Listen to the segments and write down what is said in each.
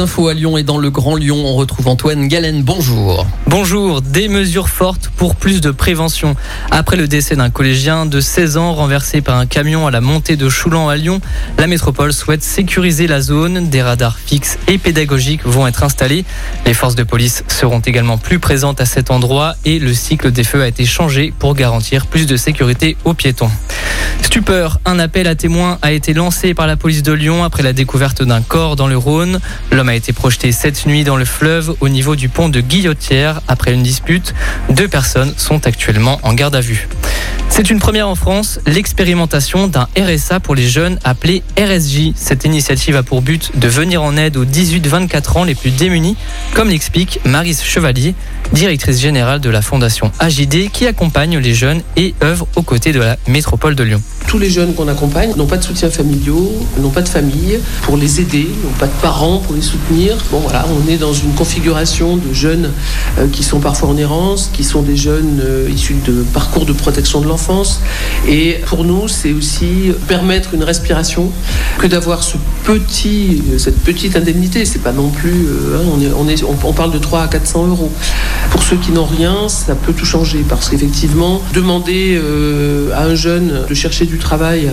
Infos à Lyon et dans le Grand Lyon, on retrouve Antoine Galen. Bonjour. Bonjour, des mesures fortes pour plus de prévention. Après le décès d'un collégien de 16 ans renversé par un camion à la montée de Choulan à Lyon, la métropole souhaite sécuriser la zone. Des radars fixes et pédagogiques vont être installés. Les forces de police seront également plus présentes à cet endroit et le cycle des feux a été changé pour garantir plus de sécurité aux piétons. Stupeur, un appel à témoins a été lancé par la police de Lyon après la découverte d'un corps dans le Rhône. L'homme a été projeté cette nuit dans le fleuve au niveau du pont de Guillotière après une dispute. Deux personnes sont actuellement en garde à vue. C'est une première en France, l'expérimentation d'un RSA pour les jeunes appelé RSJ. Cette initiative a pour but de venir en aide aux 18-24 ans les plus démunis, comme l'explique Marise Chevalier, directrice générale de la fondation AJD qui accompagne les jeunes et œuvre aux côtés de la métropole de Lyon. Tous les jeunes qu'on accompagne n'ont pas de soutien familiaux, n'ont pas de famille pour les aider, n'ont pas de parents pour les soutenir. Bon voilà, on est dans une configuration de jeunes euh, qui sont parfois en errance, qui sont des jeunes euh, issus de parcours de protection de l'enfance. Et pour nous, c'est aussi permettre une respiration que d'avoir ce petit, euh, cette petite indemnité. C'est pas non plus, hein, on, est, on, est, on, parle de 3 à 400 euros. Pour ceux qui n'ont rien, ça peut tout changer parce qu'effectivement, demander à un jeune de chercher du travail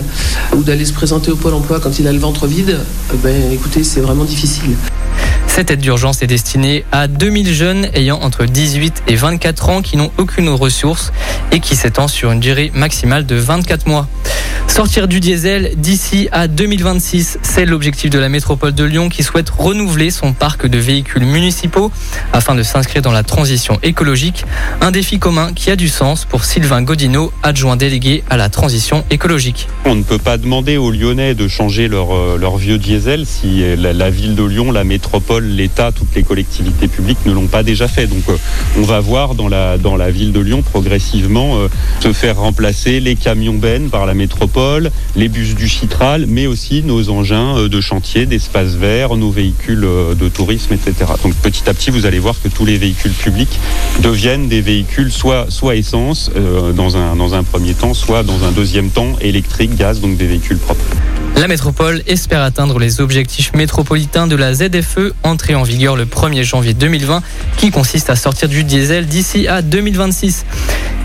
ou d'aller se présenter au pôle emploi quand il a le ventre vide, ben écoutez, c'est vraiment difficile. Cette aide d'urgence est destinée à 2000 jeunes ayant entre 18 et 24 ans qui n'ont aucune ressource et qui s'étend sur une durée maximale de 24 mois. Sortir du diesel d'ici à 2026, c'est l'objectif de la métropole de Lyon qui souhaite renouveler son parc de véhicules municipaux afin de s'inscrire dans la transition écologique. Un défi commun qui a du sens pour Sylvain Godineau, adjoint délégué à la transition écologique. On ne peut pas demander aux Lyonnais de changer leur, euh, leur vieux diesel si la, la, ville de Lyon, la métropole, l'État, toutes les collectivités publiques ne l'ont pas déjà fait. Donc euh, on va voir dans la, ville de Lyon progressivement euh, se faire remplacer les camions bennes par la métropole les bus du Chitral, mais aussi nos engins euh, de chantier, d'espace vert, nos véhicules de tourisme, etc. Donc petit à petit, vous allez voir que tous les véhicules publics deviennent des véhicules soit, essence dans un premier temps, soit dans un deuxième temps électrique, gaz, donc des véhicules propres. La métropole espère atteindre les objectifs métropolitains de la ZFE entrée en vigueur le 1er janvier 2020 qui consiste à sortir du diesel d'ici à 2026.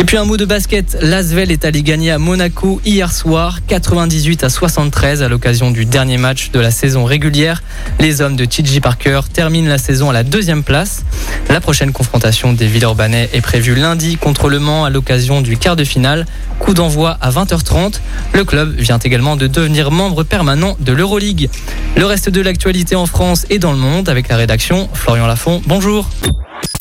Et puis un mot de basket, l'Asvel est allé gagner à Monaco hier soir 98 à 73 à l'occasion du dernier match de la saison régulière. Les hommes de TJ Parker terminent la saison à la deuxième place. La prochaine confrontation des Villeurbanais est prévue lundi contre Le Mans à l'occasion du quart de finale. Coup d'envoi à 20h30. Le club vient également de devenir membre permanent de l'Euroleague. Le reste de l'actualité en France et dans le monde avec la rédaction Florian Lafont. Bonjour.